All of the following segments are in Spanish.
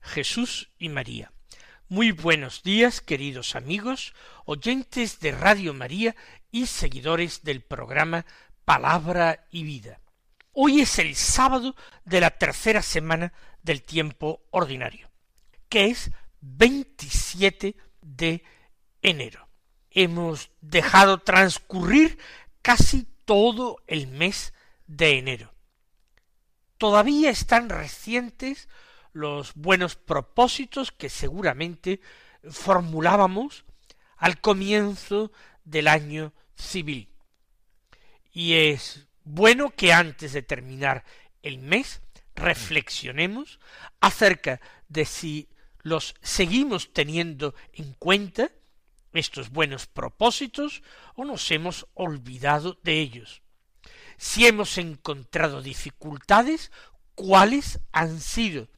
Jesús y María. Muy buenos días, queridos amigos, oyentes de Radio María y seguidores del programa Palabra y Vida. Hoy es el sábado de la tercera semana del tiempo ordinario, que es 27 de enero. Hemos dejado transcurrir casi todo el mes de enero. Todavía están recientes los buenos propósitos que seguramente formulábamos al comienzo del año civil. Y es bueno que antes de terminar el mes reflexionemos acerca de si los seguimos teniendo en cuenta estos buenos propósitos o nos hemos olvidado de ellos. Si hemos encontrado dificultades, cuáles han sido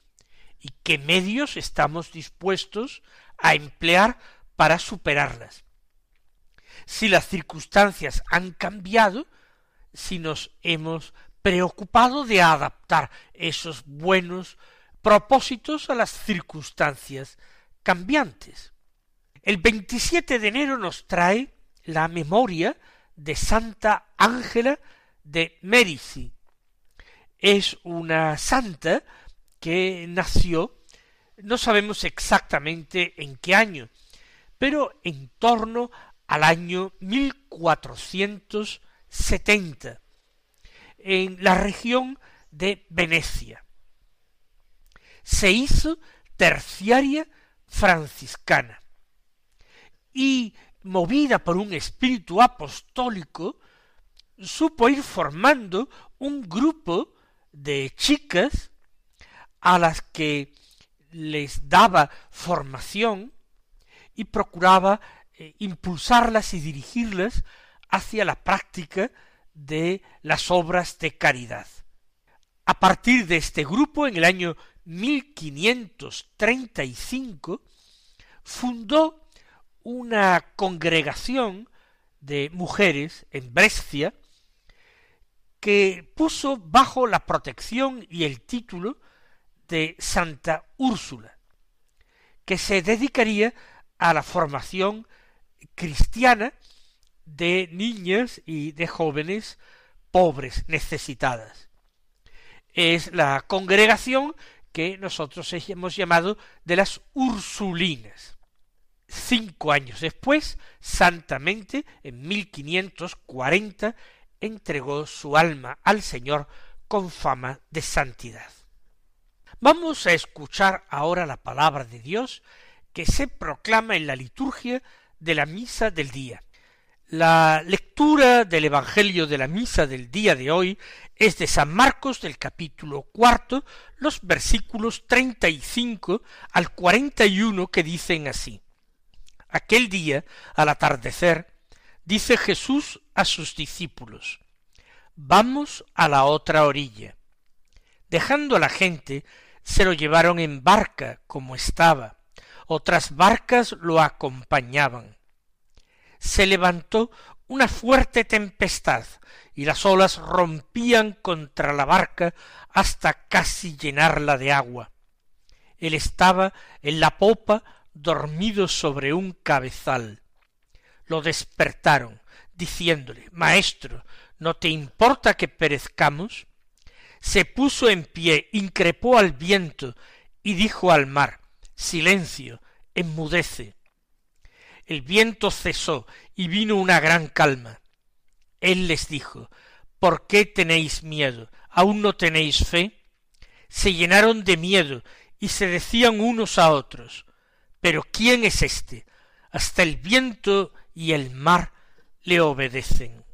y qué medios estamos dispuestos a emplear para superarlas. Si las circunstancias han cambiado, si nos hemos preocupado de adaptar esos buenos propósitos a las circunstancias cambiantes. El 27 de enero nos trae la memoria de Santa Ángela de Mérici. Es una santa que nació, no sabemos exactamente en qué año, pero en torno al año 1470, en la región de Venecia. Se hizo terciaria franciscana y movida por un espíritu apostólico, supo ir formando un grupo de chicas a las que les daba formación y procuraba eh, impulsarlas y dirigirlas hacia la práctica de las obras de caridad. A partir de este grupo, en el año 1535, fundó una congregación de mujeres en Brescia que puso bajo la protección y el título de Santa Úrsula, que se dedicaría a la formación cristiana de niñas y de jóvenes pobres, necesitadas. Es la congregación que nosotros hemos llamado de las Ursulinas. Cinco años después, santamente, en 1540, entregó su alma al Señor con fama de santidad. Vamos a escuchar ahora la palabra de Dios que se proclama en la liturgia de la misa del día. La lectura del Evangelio de la misa del día de hoy es de San Marcos del capítulo cuarto, los versículos treinta y cinco al cuarenta y uno que dicen así. Aquel día, al atardecer, dice Jesús a sus discípulos, Vamos a la otra orilla. Dejando a la gente, se lo llevaron en barca como estaba, otras barcas lo acompañaban. Se levantó una fuerte tempestad y las olas rompían contra la barca hasta casi llenarla de agua. Él estaba en la popa dormido sobre un cabezal. Lo despertaron, diciéndole Maestro, ¿no te importa que perezcamos? Se puso en pie, increpó al viento y dijo al mar Silencio, enmudece. El viento cesó y vino una gran calma. Él les dijo ¿Por qué tenéis miedo? ¿Aún no tenéis fe? Se llenaron de miedo y se decían unos a otros Pero ¿quién es éste? Hasta el viento y el mar le obedecen.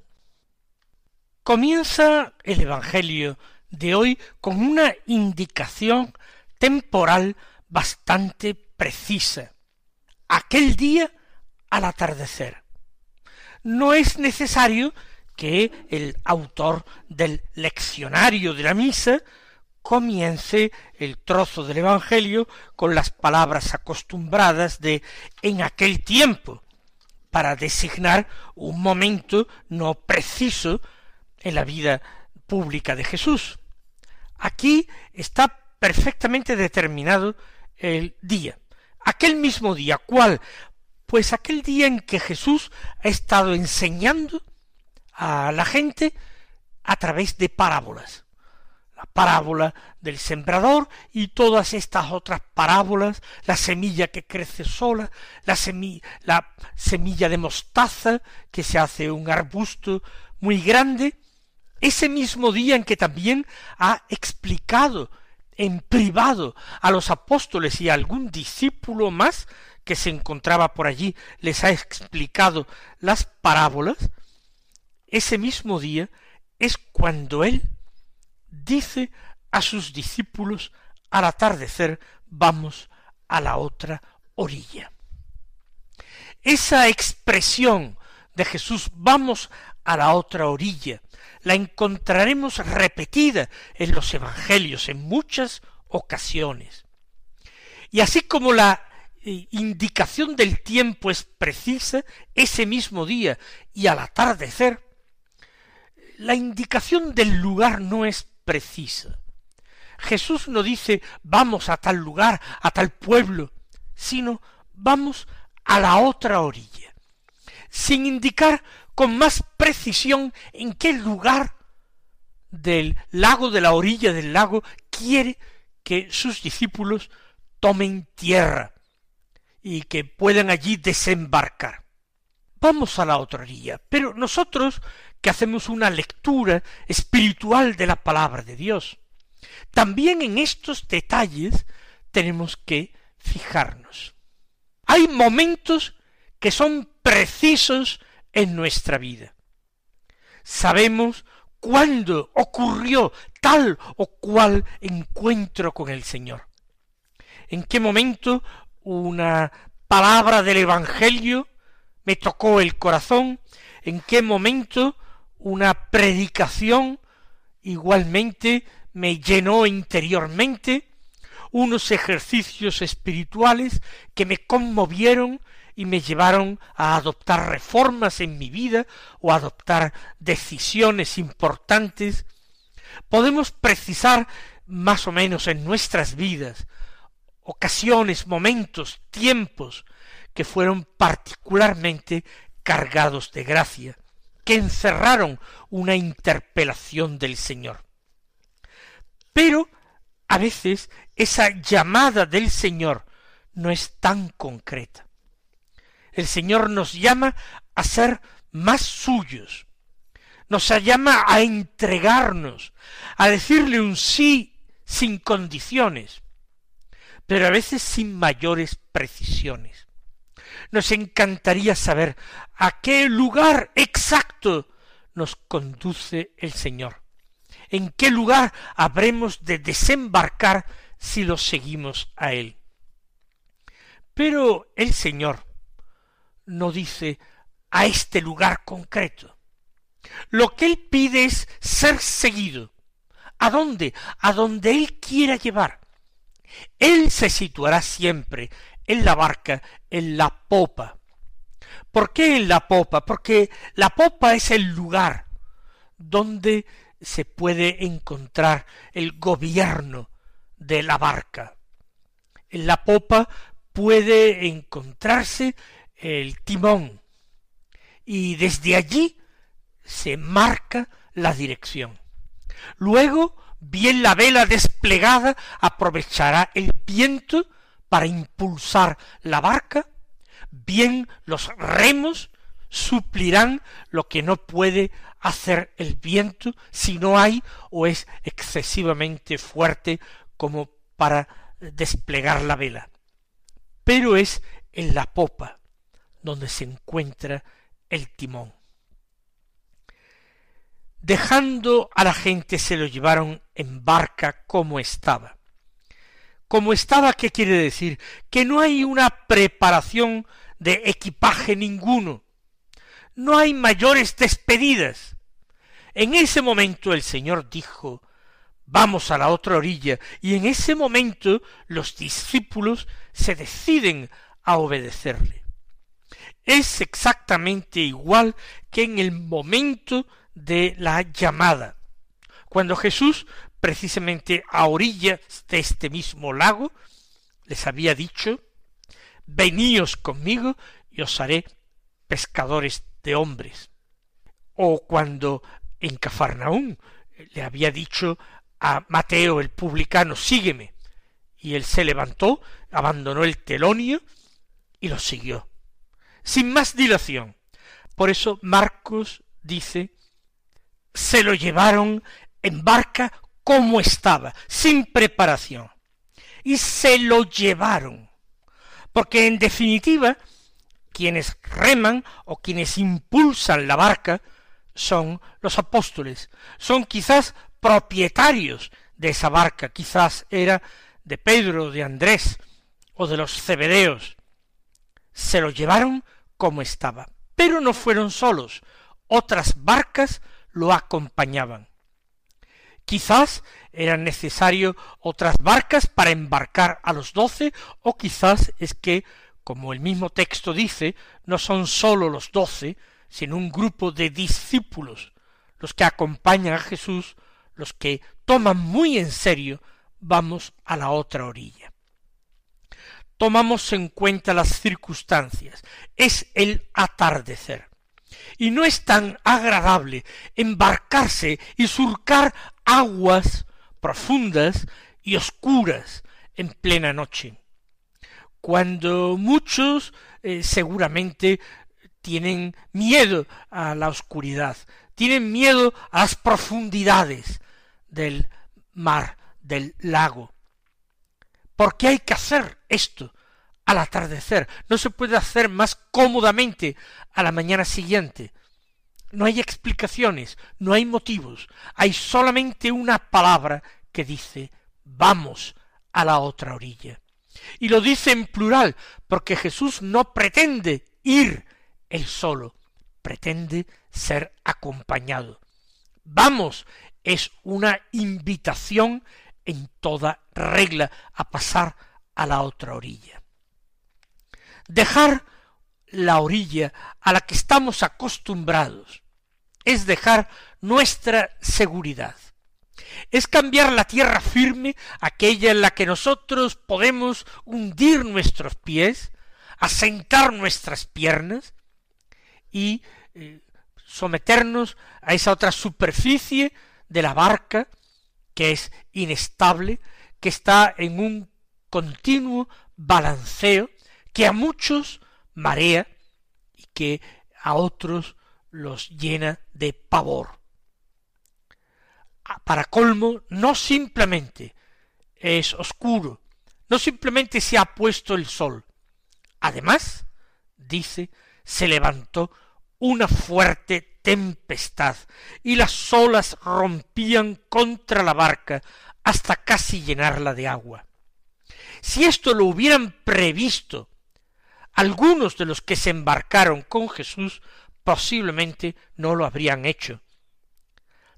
Comienza el Evangelio de hoy con una indicación temporal bastante precisa. Aquel día al atardecer. No es necesario que el autor del leccionario de la misa comience el trozo del Evangelio con las palabras acostumbradas de en aquel tiempo, para designar un momento no preciso en la vida pública de Jesús. Aquí está perfectamente determinado el día. Aquel mismo día, ¿cuál? Pues aquel día en que Jesús ha estado enseñando a la gente a través de parábolas. La parábola del sembrador y todas estas otras parábolas, la semilla que crece sola, la semilla, la semilla de mostaza que se hace un arbusto muy grande, ese mismo día en que también ha explicado en privado a los apóstoles y a algún discípulo más que se encontraba por allí, les ha explicado las parábolas, ese mismo día es cuando él dice a sus discípulos al atardecer vamos a la otra orilla. Esa expresión de Jesús vamos a la otra orilla la encontraremos repetida en los evangelios en muchas ocasiones. Y así como la eh, indicación del tiempo es precisa, ese mismo día y al atardecer, la indicación del lugar no es precisa. Jesús no dice vamos a tal lugar, a tal pueblo, sino vamos a la otra orilla, sin indicar con más precisión en qué lugar del lago, de la orilla del lago, quiere que sus discípulos tomen tierra y que puedan allí desembarcar. Vamos a la otra orilla, pero nosotros que hacemos una lectura espiritual de la palabra de Dios. También en estos detalles tenemos que fijarnos. Hay momentos que son precisos en nuestra vida. Sabemos cuándo ocurrió tal o cual encuentro con el Señor. En qué momento una palabra del Evangelio me tocó el corazón, en qué momento una predicación igualmente me llenó interiormente, unos ejercicios espirituales que me conmovieron y me llevaron a adoptar reformas en mi vida o a adoptar decisiones importantes, podemos precisar más o menos en nuestras vidas ocasiones, momentos, tiempos que fueron particularmente cargados de gracia, que encerraron una interpelación del Señor. Pero a veces esa llamada del Señor no es tan concreta. El Señor nos llama a ser más suyos, nos llama a entregarnos, a decirle un sí sin condiciones, pero a veces sin mayores precisiones. Nos encantaría saber a qué lugar exacto nos conduce el Señor, en qué lugar habremos de desembarcar si lo seguimos a Él. Pero el Señor no dice a este lugar concreto. Lo que él pide es ser seguido. ¿A dónde? A donde él quiera llevar. Él se situará siempre en la barca, en la popa. ¿Por qué en la popa? Porque la popa es el lugar donde se puede encontrar el gobierno de la barca. En la popa puede encontrarse el timón y desde allí se marca la dirección. Luego, bien la vela desplegada aprovechará el viento para impulsar la barca, bien los remos suplirán lo que no puede hacer el viento si no hay o es excesivamente fuerte como para desplegar la vela. Pero es en la popa donde se encuentra el timón. Dejando a la gente se lo llevaron en barca como estaba. como estaba, ¿qué quiere decir? Que no hay una preparación de equipaje ninguno. No hay mayores despedidas. En ese momento el Señor dijo, vamos a la otra orilla, y en ese momento los discípulos se deciden a obedecerle. Es exactamente igual que en el momento de la llamada, cuando Jesús, precisamente a orillas de este mismo lago, les había dicho, veníos conmigo y os haré pescadores de hombres. O cuando en Cafarnaún le había dicho a Mateo el publicano, sígueme. Y él se levantó, abandonó el telonio y lo siguió. Sin más dilación. Por eso Marcos dice, se lo llevaron en barca como estaba, sin preparación. Y se lo llevaron. Porque en definitiva, quienes reman o quienes impulsan la barca son los apóstoles, son quizás propietarios de esa barca, quizás era de Pedro, de Andrés o de los cebedeos. Se lo llevaron como estaba, pero no fueron solos, otras barcas lo acompañaban. Quizás eran necesarias otras barcas para embarcar a los doce, o quizás es que, como el mismo texto dice, no son sólo los doce, sino un grupo de discípulos los que acompañan a Jesús los que toman muy en serio, vamos a la otra orilla. Tomamos en cuenta las circunstancias, es el atardecer. Y no es tan agradable embarcarse y surcar aguas profundas y oscuras en plena noche, cuando muchos eh, seguramente tienen miedo a la oscuridad, tienen miedo a las profundidades, del mar, del lago. ¿Por qué hay que hacer esto al atardecer? No se puede hacer más cómodamente a la mañana siguiente. No hay explicaciones, no hay motivos, hay solamente una palabra que dice vamos a la otra orilla. Y lo dice en plural, porque Jesús no pretende ir él solo, pretende ser acompañado. Vamos es una invitación en toda regla a pasar a la otra orilla. Dejar la orilla a la que estamos acostumbrados es dejar nuestra seguridad. Es cambiar la tierra firme, aquella en la que nosotros podemos hundir nuestros pies, asentar nuestras piernas y eh, someternos a esa otra superficie de la barca, que es inestable, que está en un continuo balanceo, que a muchos marea y que a otros los llena de pavor. Para colmo, no simplemente es oscuro, no simplemente se ha puesto el sol, además, dice, se levantó una fuerte tempestad y las olas rompían contra la barca hasta casi llenarla de agua. Si esto lo hubieran previsto algunos de los que se embarcaron con Jesús, posiblemente no lo habrían hecho.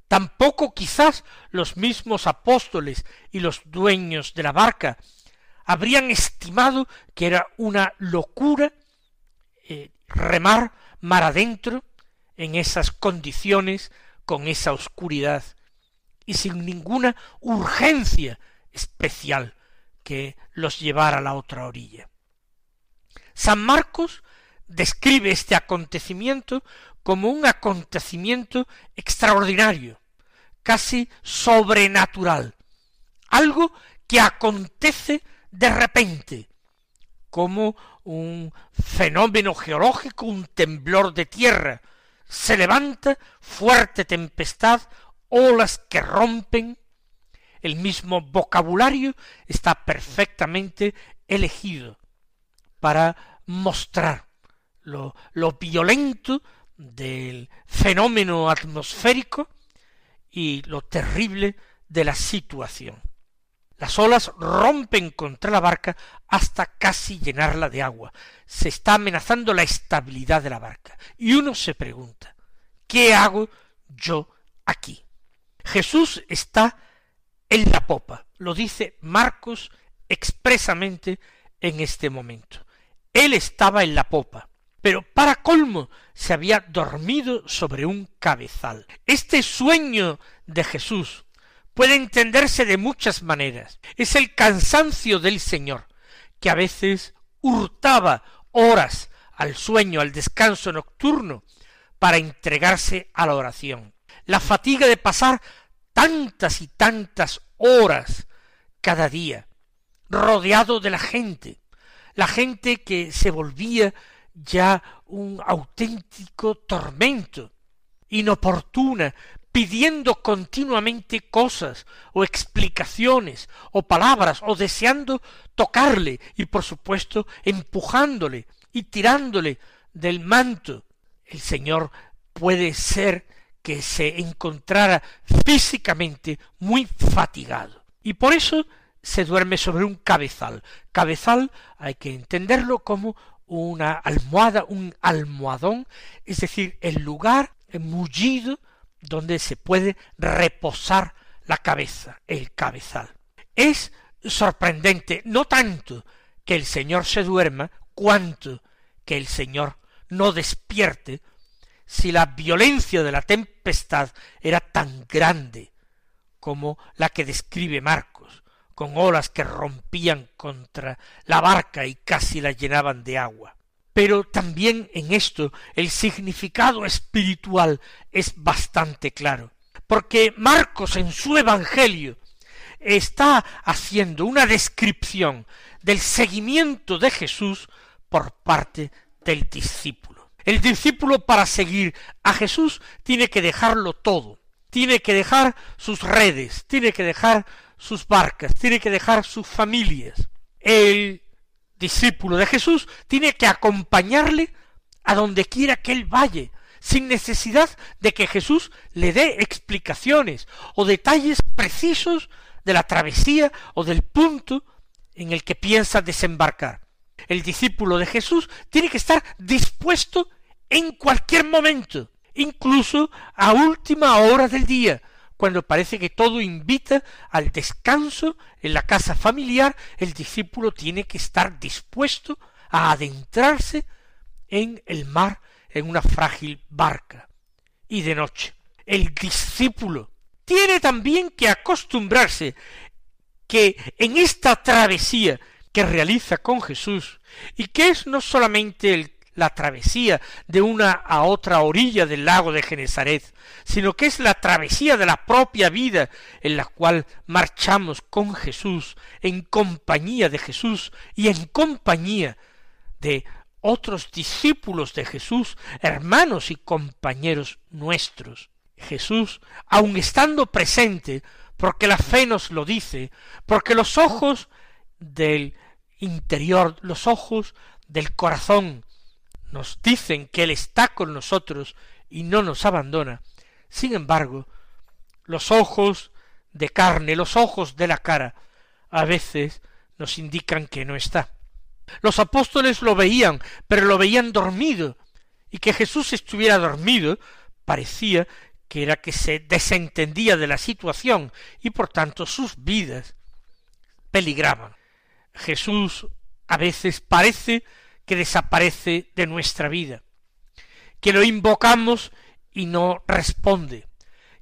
Tampoco quizás los mismos apóstoles y los dueños de la barca habrían estimado que era una locura eh, remar mar adentro en esas condiciones, con esa oscuridad, y sin ninguna urgencia especial que los llevara a la otra orilla. San Marcos describe este acontecimiento como un acontecimiento extraordinario, casi sobrenatural, algo que acontece de repente, como un fenómeno geológico, un temblor de tierra, se levanta fuerte tempestad, olas que rompen, el mismo vocabulario está perfectamente elegido para mostrar lo, violento del fenómeno atmosférico y lo terrible de la situación. Las olas rompen contra la barca hasta casi llenarla de agua. Se está amenazando la estabilidad de la barca. Y uno se pregunta, ¿qué hago yo aquí? Jesús está en la popa, lo dice Marcos expresamente en este momento. Él estaba en la popa, pero para colmo se había dormido sobre un cabezal. Este sueño de Jesús puede entenderse de muchas maneras. Es el cansancio del Señor, que a veces hurtaba horas al sueño, al descanso nocturno, para entregarse a la oración. La fatiga de pasar tantas y tantas horas cada día, rodeado de la gente, la gente que se volvía ya un auténtico tormento, inoportuna, pidiendo continuamente cosas o explicaciones o palabras o deseando tocarle y por supuesto empujándole y tirándole del manto. El Señor puede ser que se encontrara físicamente muy fatigado y por eso se duerme sobre un cabezal. Cabezal hay que entenderlo como una almohada, un almohadón, es decir, el lugar mullido donde se puede reposar la cabeza, el cabezal. Es sorprendente, no tanto que el Señor se duerma, cuanto que el Señor no despierte, si la violencia de la tempestad era tan grande como la que describe Marcos, con olas que rompían contra la barca y casi la llenaban de agua. Pero también en esto el significado espiritual es bastante claro, porque Marcos en su Evangelio está haciendo una descripción del seguimiento de Jesús por parte del discípulo. El discípulo para seguir a Jesús tiene que dejarlo todo, tiene que dejar sus redes, tiene que dejar sus barcas, tiene que dejar sus familias. El discípulo de Jesús tiene que acompañarle a donde quiera que él vaya, sin necesidad de que Jesús le dé explicaciones o detalles precisos de la travesía o del punto en el que piensa desembarcar. El discípulo de Jesús tiene que estar dispuesto en cualquier momento, incluso a última hora del día, cuando parece que todo invita al descanso en la casa familiar, el discípulo tiene que estar dispuesto a adentrarse en el mar en una frágil barca. Y de noche, el discípulo tiene también que acostumbrarse que en esta travesía que realiza con Jesús, y que es no solamente el la travesía de una a otra orilla del lago de Genesaret, sino que es la travesía de la propia vida en la cual marchamos con Jesús, en compañía de Jesús y en compañía de otros discípulos de Jesús, hermanos y compañeros nuestros. Jesús, aun estando presente, porque la fe nos lo dice, porque los ojos del interior, los ojos del corazón nos dicen que Él está con nosotros y no nos abandona, sin embargo, los ojos de carne, los ojos de la cara, a veces nos indican que no está. Los apóstoles lo veían, pero lo veían dormido, y que Jesús estuviera dormido parecía que era que se desentendía de la situación y por tanto sus vidas peligraban. Jesús a veces parece que desaparece de nuestra vida, que lo invocamos y no responde,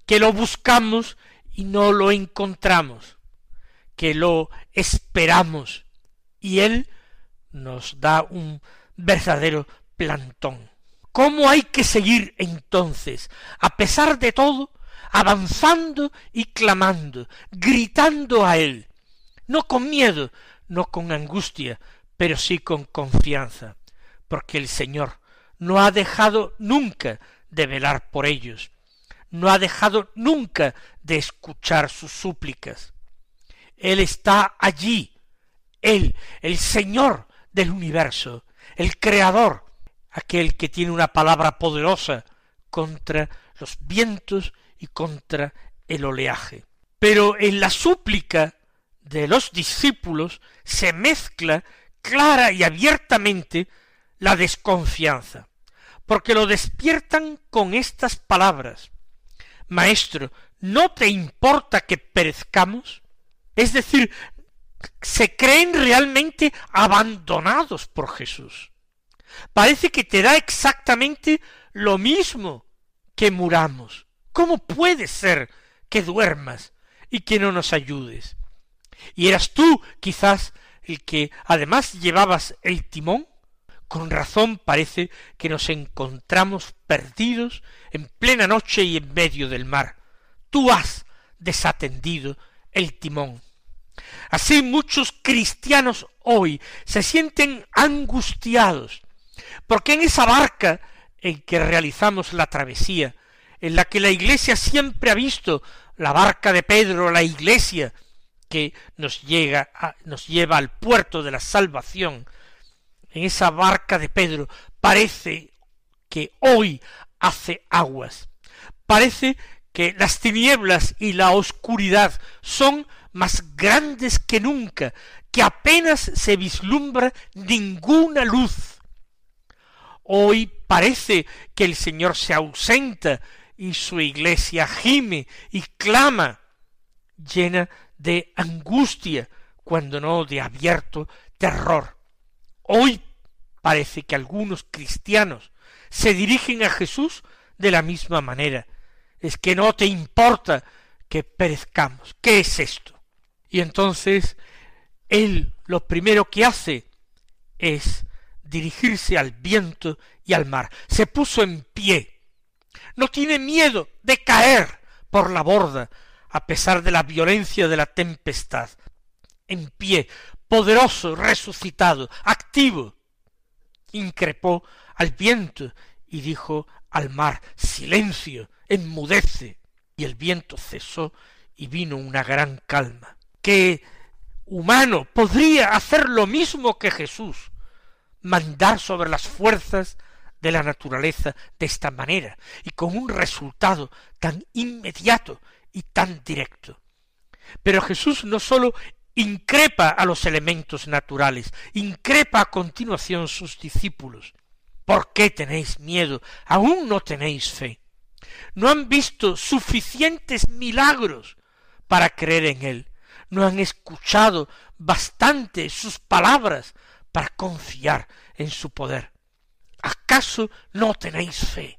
que lo buscamos y no lo encontramos, que lo esperamos y Él nos da un verdadero plantón. ¿Cómo hay que seguir entonces, a pesar de todo, avanzando y clamando, gritando a Él, no con miedo, no con angustia, pero sí con confianza, porque el Señor no ha dejado nunca de velar por ellos, no ha dejado nunca de escuchar sus súplicas. Él está allí, Él, el Señor del universo, el Creador, aquel que tiene una palabra poderosa contra los vientos y contra el oleaje. Pero en la súplica de los discípulos se mezcla clara y abiertamente la desconfianza, porque lo despiertan con estas palabras. Maestro, ¿no te importa que perezcamos? Es decir, se creen realmente abandonados por Jesús. Parece que te da exactamente lo mismo que muramos. ¿Cómo puede ser que duermas y que no nos ayudes? Y eras tú, quizás, el que además llevabas el timón. Con razón parece que nos encontramos perdidos en plena noche y en medio del mar. Tú has desatendido el timón. Así muchos cristianos hoy se sienten angustiados, porque en esa barca en que realizamos la travesía, en la que la Iglesia siempre ha visto la barca de Pedro, la Iglesia, que nos llega nos lleva al puerto de la salvación, en esa barca de Pedro, parece que hoy hace aguas. Parece que las tinieblas y la oscuridad son más grandes que nunca, que apenas se vislumbra ninguna luz. Hoy parece que el Señor se ausenta y su iglesia gime y clama, llena de angustia, cuando no de abierto terror. Hoy parece que algunos cristianos se dirigen a Jesús de la misma manera. Es que no te importa que perezcamos. ¿Qué es esto? Y entonces él lo primero que hace es dirigirse al viento y al mar. Se puso en pie. No tiene miedo de caer por la borda, a pesar de la violencia de la tempestad. En pie, poderoso, resucitado, activo. Increpó al viento y dijo al mar, silencio, enmudece. Y el viento cesó y vino una gran calma que humano podría hacer lo mismo que Jesús, mandar sobre las fuerzas de la naturaleza de esta manera y con un resultado tan inmediato y tan directo. Pero Jesús no sólo increpa a los elementos naturales, increpa a continuación sus discípulos. ¿Por qué tenéis miedo? Aún no tenéis fe. No han visto suficientes milagros para creer en él no han escuchado bastante sus palabras para confiar en su poder. ¿Acaso no tenéis fe?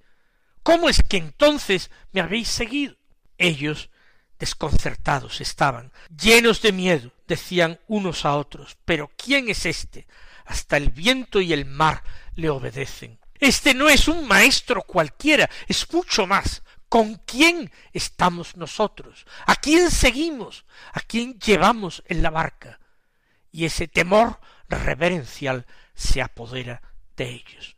¿Cómo es que entonces me habéis seguido? Ellos desconcertados estaban, llenos de miedo, decían unos a otros, pero ¿quién es éste? Hasta el viento y el mar le obedecen. Este no es un maestro cualquiera, es mucho más, ¿Con quién estamos nosotros? ¿A quién seguimos? ¿A quién llevamos en la barca? Y ese temor reverencial se apodera de ellos.